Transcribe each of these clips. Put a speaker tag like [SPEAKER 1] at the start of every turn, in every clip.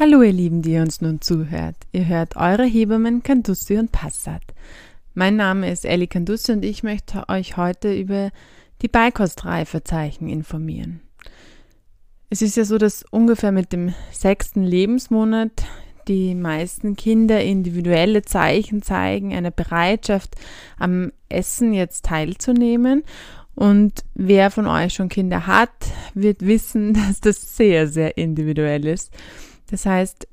[SPEAKER 1] Hallo ihr Lieben, die ihr uns nun zuhört. Ihr hört eure Hebammen Candusi und Passat. Mein Name ist Ellie Candusi und ich möchte euch heute über die Beikostreifezeichen informieren. Es ist ja so, dass ungefähr mit dem sechsten Lebensmonat die meisten Kinder individuelle Zeichen zeigen, eine Bereitschaft am Essen jetzt teilzunehmen. Und wer von euch schon Kinder hat, wird wissen, dass das sehr, sehr individuell ist. Das heißt,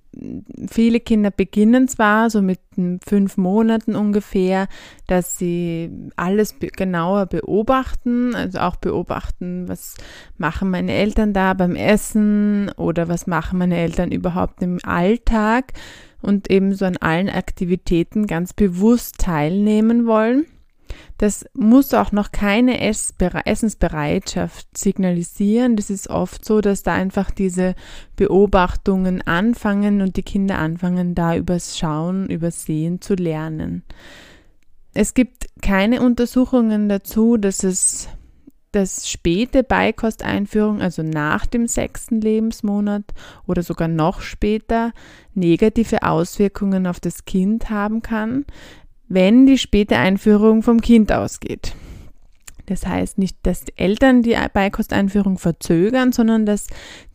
[SPEAKER 1] viele Kinder beginnen zwar so mit fünf Monaten ungefähr, dass sie alles genauer beobachten, also auch beobachten, was machen meine Eltern da beim Essen oder was machen meine Eltern überhaupt im Alltag und eben so an allen Aktivitäten ganz bewusst teilnehmen wollen. Das muss auch noch keine Essensbereitschaft signalisieren. Das ist oft so, dass da einfach diese Beobachtungen anfangen und die Kinder anfangen, da übers Schauen, übers Sehen zu lernen. Es gibt keine Untersuchungen dazu, dass es dass späte Beikosteinführung, also nach dem sechsten Lebensmonat oder sogar noch später, negative Auswirkungen auf das Kind haben kann wenn die späte Einführung vom Kind ausgeht. Das heißt nicht, dass die Eltern die Beikosteinführung verzögern, sondern dass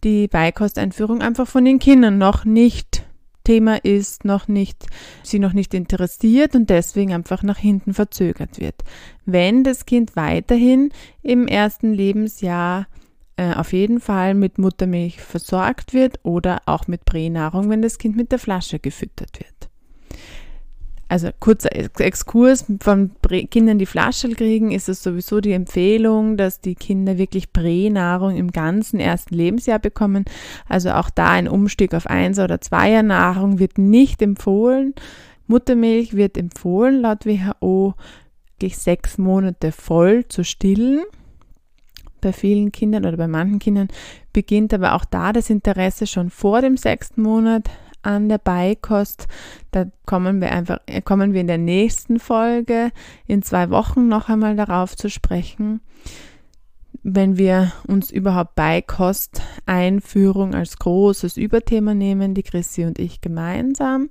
[SPEAKER 1] die Beikosteinführung einfach von den Kindern noch nicht Thema ist, noch nicht, sie noch nicht interessiert und deswegen einfach nach hinten verzögert wird. Wenn das Kind weiterhin im ersten Lebensjahr äh, auf jeden Fall mit Muttermilch versorgt wird oder auch mit Pränahrung, wenn das Kind mit der Flasche gefüttert wird also kurzer Exkurs, von Kindern die Flasche kriegen, ist es sowieso die Empfehlung, dass die Kinder wirklich Pränahrung im ganzen ersten Lebensjahr bekommen. Also auch da ein Umstieg auf Einser- oder Zweier-Nahrung wird nicht empfohlen. Muttermilch wird empfohlen, laut WHO, wirklich sechs Monate voll zu stillen. Bei vielen Kindern oder bei manchen Kindern beginnt aber auch da das Interesse schon vor dem sechsten Monat an der Beikost. Da kommen wir einfach, äh, kommen wir in der nächsten Folge in zwei Wochen noch einmal darauf zu sprechen. Wenn wir uns überhaupt Beikost-Einführung als großes Überthema nehmen, die Chrissy und ich gemeinsam.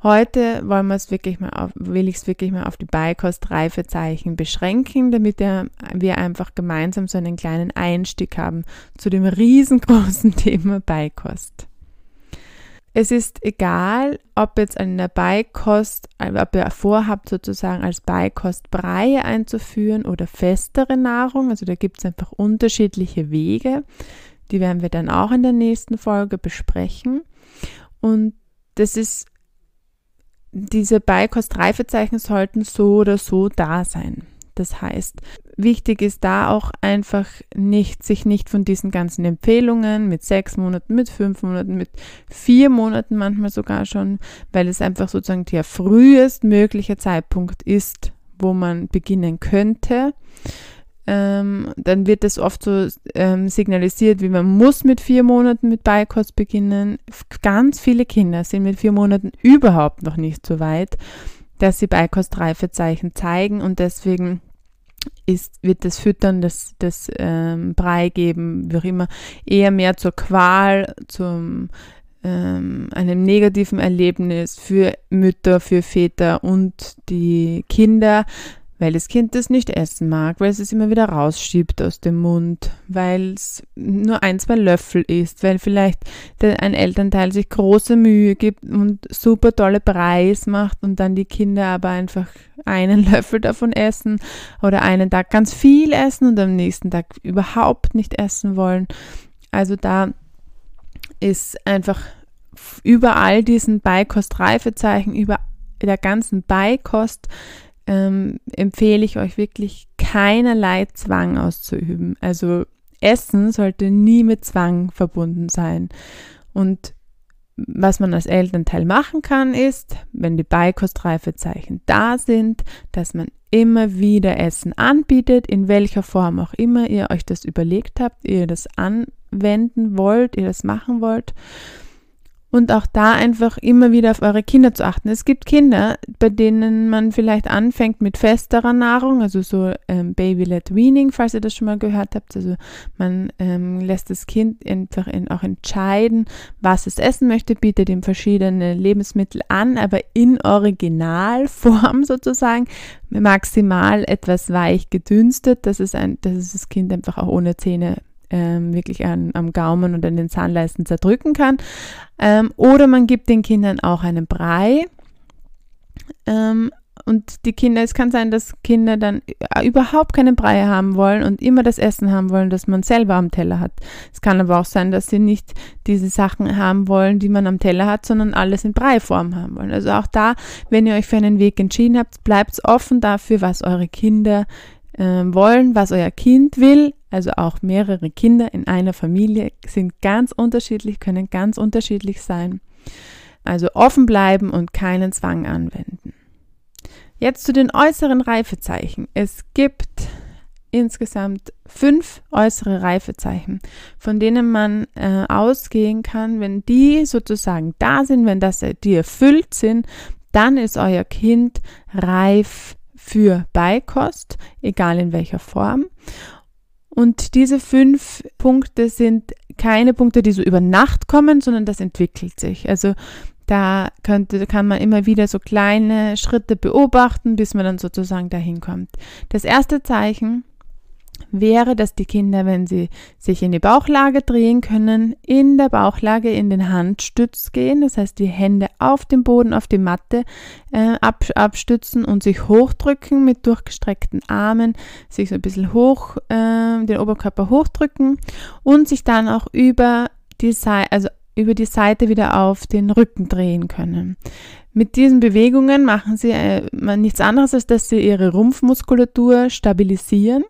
[SPEAKER 1] Heute wollen wir es wirklich mal auf, will ich es wirklich mal auf die Beikost-Reifezeichen beschränken, damit wir einfach gemeinsam so einen kleinen Einstieg haben zu dem riesengroßen Thema Beikost. Es ist egal, ob jetzt eine Beikost, ob ihr vorhabt, sozusagen als Beikost Breie einzuführen oder festere Nahrung. Also da gibt es einfach unterschiedliche Wege. Die werden wir dann auch in der nächsten Folge besprechen. Und das ist, diese Beikost-Reifezeichen sollten so oder so da sein. Das heißt, wichtig ist da auch einfach nicht, sich nicht von diesen ganzen Empfehlungen mit sechs Monaten, mit fünf Monaten, mit vier Monaten manchmal sogar schon, weil es einfach sozusagen der frühestmögliche Zeitpunkt ist, wo man beginnen könnte. Ähm, dann wird das oft so ähm, signalisiert, wie man muss mit vier Monaten mit Beikost beginnen. Ganz viele Kinder sind mit vier Monaten überhaupt noch nicht so weit, dass sie Beikostreifezeichen zeigen und deswegen ist, wird das Füttern, das, das ähm, Brei geben, wie auch immer, eher mehr zur Qual, zum ähm, einem negativen Erlebnis für Mütter, für Väter und die Kinder, weil das Kind das nicht essen mag, weil es es immer wieder rausschiebt aus dem Mund, weil es nur ein, zwei Löffel isst, weil vielleicht der, ein Elternteil sich große Mühe gibt und super tolle Preis macht und dann die Kinder aber einfach einen Löffel davon essen oder einen Tag ganz viel essen und am nächsten Tag überhaupt nicht essen wollen. Also da ist einfach überall diesen Beikost-Reifezeichen, über der ganzen Beikost ähm, empfehle ich euch wirklich keinerlei Zwang auszuüben. Also Essen sollte nie mit Zwang verbunden sein. Und was man als Elternteil machen kann, ist, wenn die Beikostreifezeichen da sind, dass man immer wieder Essen anbietet, in welcher Form auch immer ihr euch das überlegt habt, ihr das anwenden wollt, ihr das machen wollt. Und auch da einfach immer wieder auf eure Kinder zu achten. Es gibt Kinder, bei denen man vielleicht anfängt mit festerer Nahrung, also so ähm, Baby-led Weaning, falls ihr das schon mal gehört habt. Also man ähm, lässt das Kind einfach in, auch entscheiden, was es essen möchte, bietet ihm verschiedene Lebensmittel an, aber in Originalform sozusagen, maximal etwas weich gedünstet, dass es, ein, dass es das Kind einfach auch ohne Zähne ähm, wirklich an, am Gaumen und an den Zahnleisten zerdrücken kann. Ähm, oder man gibt den Kindern auch einen Brei. Ähm, und die Kinder, es kann sein, dass Kinder dann überhaupt keine Brei haben wollen und immer das Essen haben wollen, das man selber am Teller hat. Es kann aber auch sein, dass sie nicht diese Sachen haben wollen, die man am Teller hat, sondern alles in Breiform haben wollen. Also auch da, wenn ihr euch für einen Weg entschieden habt, bleibt offen dafür, was eure Kinder äh, wollen, was euer Kind will also auch mehrere Kinder in einer Familie sind ganz unterschiedlich, können ganz unterschiedlich sein. Also offen bleiben und keinen Zwang anwenden. Jetzt zu den äußeren Reifezeichen. Es gibt insgesamt fünf äußere Reifezeichen, von denen man äh, ausgehen kann, wenn die sozusagen da sind, wenn das die erfüllt sind, dann ist euer Kind reif für Beikost, egal in welcher Form. Und diese fünf Punkte sind keine Punkte, die so über Nacht kommen, sondern das entwickelt sich. Also da könnte, kann man immer wieder so kleine Schritte beobachten, bis man dann sozusagen dahin kommt. Das erste Zeichen wäre, dass die Kinder, wenn sie sich in die Bauchlage drehen können, in der Bauchlage in den Handstütz gehen, das heißt die Hände auf dem Boden, auf die Matte äh, ab, abstützen und sich hochdrücken mit durchgestreckten Armen, sich so ein bisschen hoch, äh, den Oberkörper hochdrücken und sich dann auch über die Seite, also über die Seite wieder auf den Rücken drehen können. Mit diesen Bewegungen machen sie äh, nichts anderes, als dass sie ihre Rumpfmuskulatur stabilisieren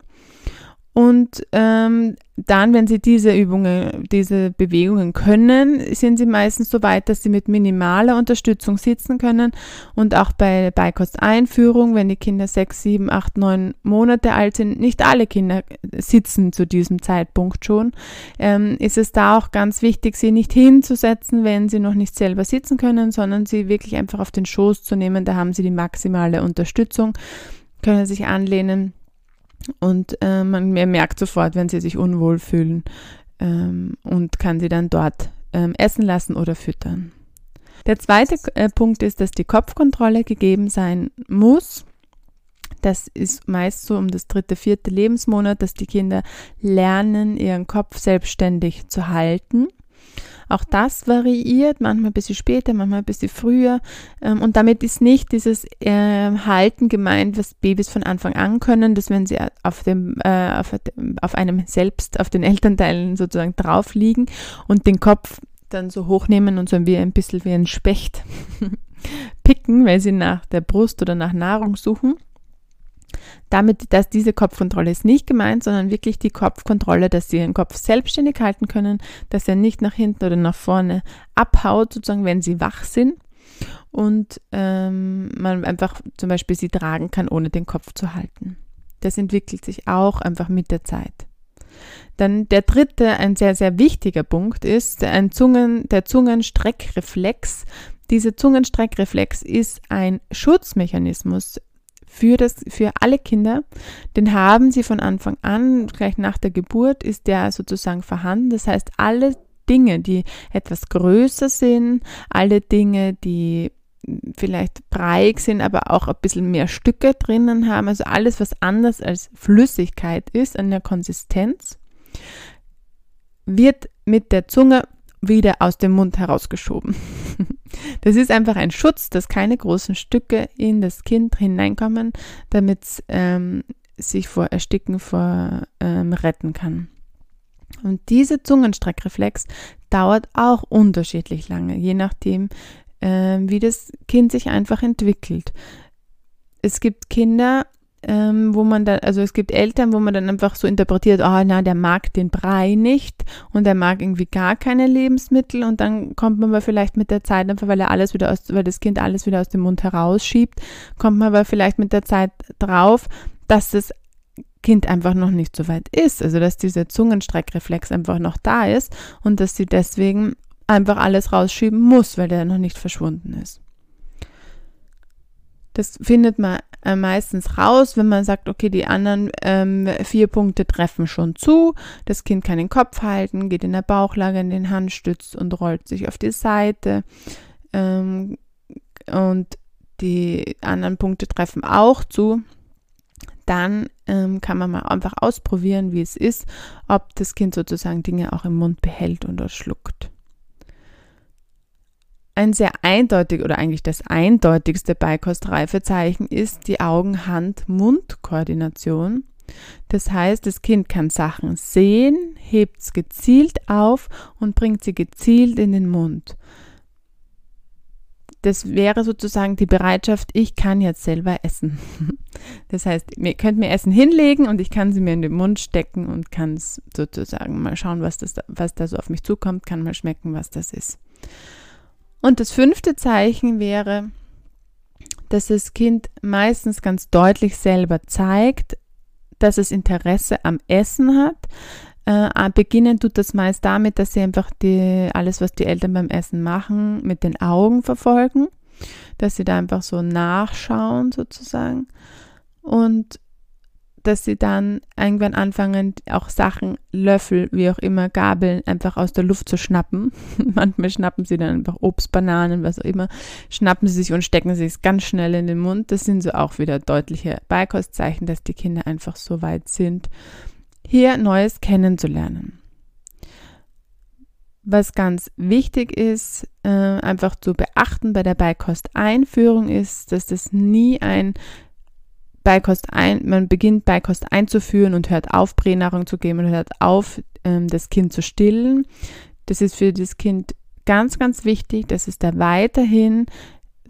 [SPEAKER 1] und ähm, dann, wenn Sie diese Übungen, diese Bewegungen können, sind Sie meistens so weit, dass Sie mit minimaler Unterstützung sitzen können. Und auch bei Beikosteinführung, wenn die Kinder sechs, sieben, acht, neun Monate alt sind, nicht alle Kinder sitzen zu diesem Zeitpunkt schon, ähm, ist es da auch ganz wichtig, sie nicht hinzusetzen, wenn sie noch nicht selber sitzen können, sondern sie wirklich einfach auf den Schoß zu nehmen. Da haben Sie die maximale Unterstützung, können sich anlehnen und äh, man merkt sofort, wenn sie sich unwohl fühlen ähm, und kann sie dann dort ähm, essen lassen oder füttern. Der zweite äh, Punkt ist, dass die Kopfkontrolle gegeben sein muss. Das ist meist so um das dritte, vierte Lebensmonat, dass die Kinder lernen, ihren Kopf selbstständig zu halten. Auch das variiert, manchmal ein bisschen später, manchmal ein bisschen früher. Ähm, und damit ist nicht dieses äh, Halten gemeint, was Babys von Anfang an können, dass wenn sie auf, dem, äh, auf, auf einem selbst, auf den Elternteilen sozusagen drauf liegen und den Kopf dann so hochnehmen und so wie ein bisschen wie ein Specht picken, weil sie nach der Brust oder nach Nahrung suchen. Damit, dass diese Kopfkontrolle ist nicht gemeint, sondern wirklich die Kopfkontrolle, dass sie ihren Kopf selbstständig halten können, dass er nicht nach hinten oder nach vorne abhaut, sozusagen, wenn sie wach sind und ähm, man einfach zum Beispiel sie tragen kann, ohne den Kopf zu halten. Das entwickelt sich auch einfach mit der Zeit. Dann der dritte, ein sehr, sehr wichtiger Punkt ist ein Zungen, der Zungenstreckreflex. Dieser Zungenstreckreflex ist ein Schutzmechanismus für, das, für alle Kinder. Den haben sie von Anfang an, gleich nach der Geburt ist der sozusagen vorhanden. Das heißt, alle Dinge, die etwas größer sind, alle Dinge, die vielleicht breiig sind, aber auch ein bisschen mehr Stücke drinnen haben, also alles, was anders als Flüssigkeit ist an der Konsistenz, wird mit der Zunge wieder aus dem Mund herausgeschoben. Das ist einfach ein Schutz, dass keine großen Stücke in das Kind hineinkommen, damit es ähm, sich vor Ersticken vor, ähm, retten kann. Und diese Zungenstreckreflex dauert auch unterschiedlich lange, je nachdem, äh, wie das Kind sich einfach entwickelt. Es gibt Kinder, ähm, wo man dann, also es gibt Eltern, wo man dann einfach so interpretiert, oh na, der mag den Brei nicht und der mag irgendwie gar keine Lebensmittel und dann kommt man aber vielleicht mit der Zeit einfach, weil er alles wieder aus, weil das Kind alles wieder aus dem Mund herausschiebt, kommt man aber vielleicht mit der Zeit drauf, dass das Kind einfach noch nicht so weit ist, also dass dieser Zungenstreckreflex einfach noch da ist und dass sie deswegen einfach alles rausschieben muss, weil der noch nicht verschwunden ist. Das findet man äh, meistens raus, wenn man sagt, okay, die anderen ähm, vier Punkte treffen schon zu. Das Kind kann den Kopf halten, geht in der Bauchlage in den Handstütz und rollt sich auf die Seite. Ähm, und die anderen Punkte treffen auch zu. Dann ähm, kann man mal einfach ausprobieren, wie es ist, ob das Kind sozusagen Dinge auch im Mund behält und schluckt. Ein sehr eindeutig oder eigentlich das eindeutigste Beikostreifezeichen ist die Augen-Hand-Mund-Koordination. Das heißt, das Kind kann Sachen sehen, hebt es gezielt auf und bringt sie gezielt in den Mund. Das wäre sozusagen die Bereitschaft, ich kann jetzt selber essen. Das heißt, ihr könnt mir Essen hinlegen und ich kann sie mir in den Mund stecken und kann es sozusagen mal schauen, was, das, was da so auf mich zukommt, kann mal schmecken, was das ist. Und das fünfte Zeichen wäre, dass das Kind meistens ganz deutlich selber zeigt, dass es Interesse am Essen hat. Äh, beginnen tut das meist damit, dass sie einfach die, alles, was die Eltern beim Essen machen, mit den Augen verfolgen, dass sie da einfach so nachschauen sozusagen. Und dass sie dann irgendwann anfangen, auch Sachen, Löffel, wie auch immer, Gabeln einfach aus der Luft zu schnappen. Manchmal schnappen sie dann einfach Obst, Bananen, was auch immer, schnappen sie sich und stecken sie es ganz schnell in den Mund. Das sind so auch wieder deutliche Beikostzeichen, dass die Kinder einfach so weit sind, hier Neues kennenzulernen. Was ganz wichtig ist, äh, einfach zu beachten bei der Beikosteinführung ist, dass das nie ein Beikost ein, man beginnt Beikost einzuführen und hört auf, Pränahrung zu geben und hört auf, ähm, das Kind zu stillen. Das ist für das Kind ganz, ganz wichtig, dass es da weiterhin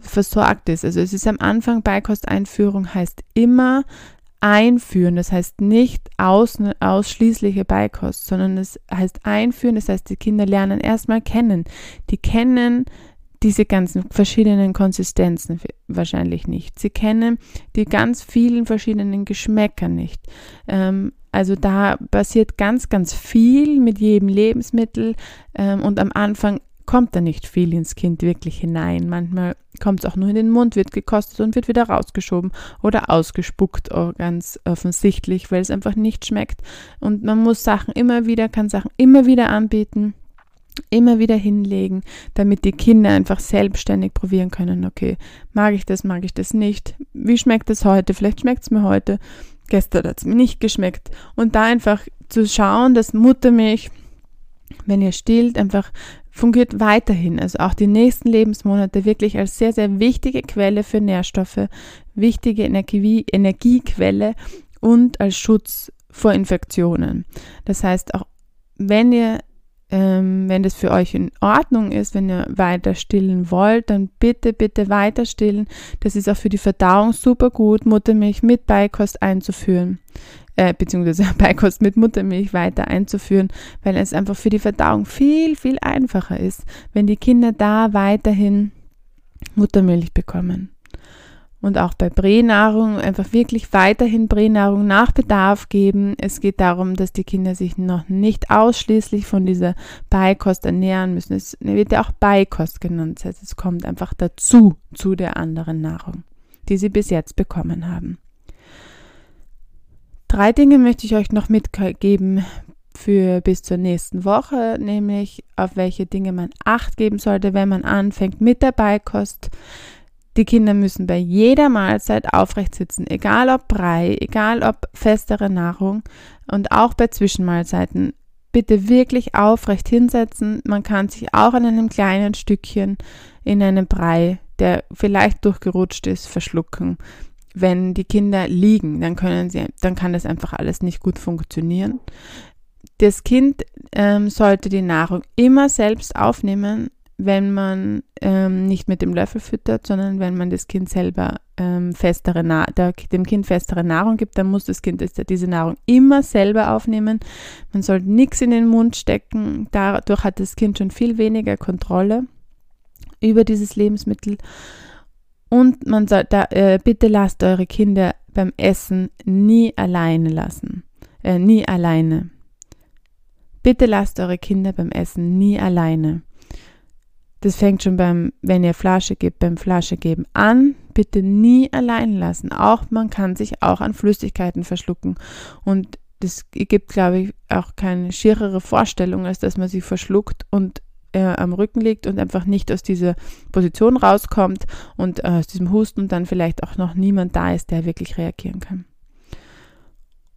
[SPEAKER 1] versorgt ist. Also es ist am Anfang Beikosteinführung heißt immer einführen. Das heißt nicht aus, ausschließliche Beikost, sondern es heißt einführen. Das heißt, die Kinder lernen erstmal kennen. Die kennen diese ganzen verschiedenen Konsistenzen wahrscheinlich nicht. Sie kennen die ganz vielen verschiedenen Geschmäcker nicht. Ähm, also da passiert ganz, ganz viel mit jedem Lebensmittel ähm, und am Anfang kommt da nicht viel ins Kind wirklich hinein. Manchmal kommt es auch nur in den Mund, wird gekostet und wird wieder rausgeschoben oder ausgespuckt, oh, ganz offensichtlich, weil es einfach nicht schmeckt. Und man muss Sachen immer wieder, kann Sachen immer wieder anbieten immer wieder hinlegen, damit die Kinder einfach selbstständig probieren können, okay, mag ich das, mag ich das nicht, wie schmeckt es heute, vielleicht schmeckt es mir heute, gestern hat es mir nicht geschmeckt. Und da einfach zu schauen, dass Muttermilch, wenn ihr stillt, einfach fungiert weiterhin, also auch die nächsten Lebensmonate wirklich als sehr, sehr wichtige Quelle für Nährstoffe, wichtige Energie, Energiequelle und als Schutz vor Infektionen. Das heißt, auch wenn ihr ähm, wenn das für euch in Ordnung ist, wenn ihr weiter stillen wollt, dann bitte, bitte weiter stillen. Das ist auch für die Verdauung super gut, Muttermilch mit Beikost einzuführen, äh, beziehungsweise Beikost mit Muttermilch weiter einzuführen, weil es einfach für die Verdauung viel, viel einfacher ist, wenn die Kinder da weiterhin Muttermilch bekommen und auch bei Pränahrung einfach wirklich weiterhin Pränahrung nach Bedarf geben. Es geht darum, dass die Kinder sich noch nicht ausschließlich von dieser Beikost ernähren müssen. Es wird ja auch Beikost genannt. Das heißt, es kommt einfach dazu, zu der anderen Nahrung, die sie bis jetzt bekommen haben. Drei Dinge möchte ich euch noch mitgeben für bis zur nächsten Woche, nämlich auf welche Dinge man Acht geben sollte, wenn man anfängt mit der Beikost. Die Kinder müssen bei jeder Mahlzeit aufrecht sitzen, egal ob Brei, egal ob festere Nahrung und auch bei Zwischenmahlzeiten. Bitte wirklich aufrecht hinsetzen. Man kann sich auch an einem kleinen Stückchen in einem Brei, der vielleicht durchgerutscht ist, verschlucken. Wenn die Kinder liegen, dann können sie, dann kann das einfach alles nicht gut funktionieren. Das Kind ähm, sollte die Nahrung immer selbst aufnehmen wenn man ähm, nicht mit dem Löffel füttert, sondern wenn man das Kind selber ähm, festere Na der, dem Kind festere Nahrung gibt, dann muss das Kind diese Nahrung immer selber aufnehmen. Man sollte nichts in den Mund stecken. Dadurch hat das Kind schon viel weniger Kontrolle über dieses Lebensmittel. Und man soll da, äh, bitte lasst eure Kinder beim Essen nie alleine lassen. Äh, nie alleine. Bitte lasst eure Kinder beim Essen nie alleine. Das fängt schon beim, wenn ihr Flasche gebt, beim Flasche geben an. Bitte nie allein lassen. Auch man kann sich auch an Flüssigkeiten verschlucken. Und das gibt, glaube ich, auch keine schierere Vorstellung, als dass man sie verschluckt und äh, am Rücken liegt und einfach nicht aus dieser Position rauskommt und äh, aus diesem Husten und dann vielleicht auch noch niemand da ist, der wirklich reagieren kann.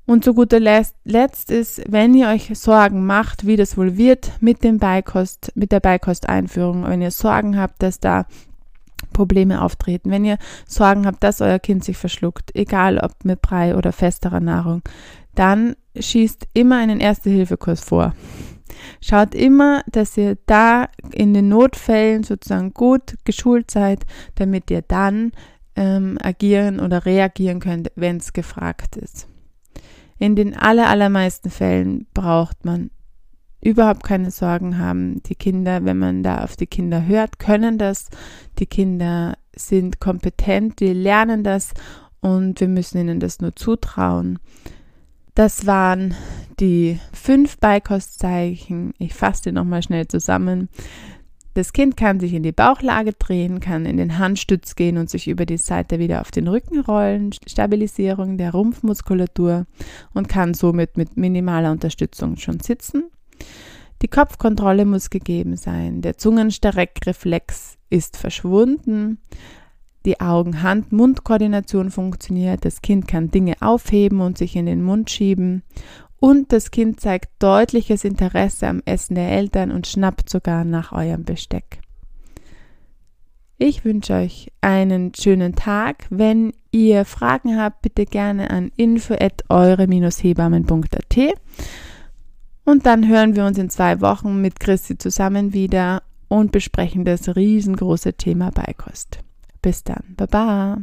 [SPEAKER 1] Und zu guter Letzt ist, wenn ihr euch Sorgen macht, wie das wohl wird mit dem Beikost, mit der Beikosteinführung, wenn ihr Sorgen habt, dass da Probleme auftreten, wenn ihr Sorgen habt, dass euer Kind sich verschluckt, egal ob mit Brei oder festerer Nahrung, dann schießt immer einen Erste-Hilfe-Kurs vor. Schaut immer, dass ihr da in den Notfällen sozusagen gut geschult seid, damit ihr dann ähm, agieren oder reagieren könnt, wenn es gefragt ist. In den aller, allermeisten Fällen braucht man überhaupt keine Sorgen haben. Die Kinder, wenn man da auf die Kinder hört, können das. Die Kinder sind kompetent, die lernen das und wir müssen ihnen das nur zutrauen. Das waren die fünf Beikostzeichen. Ich fasse die nochmal schnell zusammen. Das Kind kann sich in die Bauchlage drehen, kann in den Handstütz gehen und sich über die Seite wieder auf den Rücken rollen, Stabilisierung der Rumpfmuskulatur und kann somit mit minimaler Unterstützung schon sitzen. Die Kopfkontrolle muss gegeben sein, der Zungenstreckreflex ist verschwunden, die Augen-Hand-Mund-Koordination funktioniert, das Kind kann Dinge aufheben und sich in den Mund schieben und das Kind zeigt deutliches Interesse am Essen der Eltern und schnappt sogar nach eurem Besteck. Ich wünsche euch einen schönen Tag. Wenn ihr Fragen habt, bitte gerne an info@eure-hebammen.at. Und dann hören wir uns in zwei Wochen mit Christi zusammen wieder und besprechen das riesengroße Thema Beikost. Bis dann. Baba.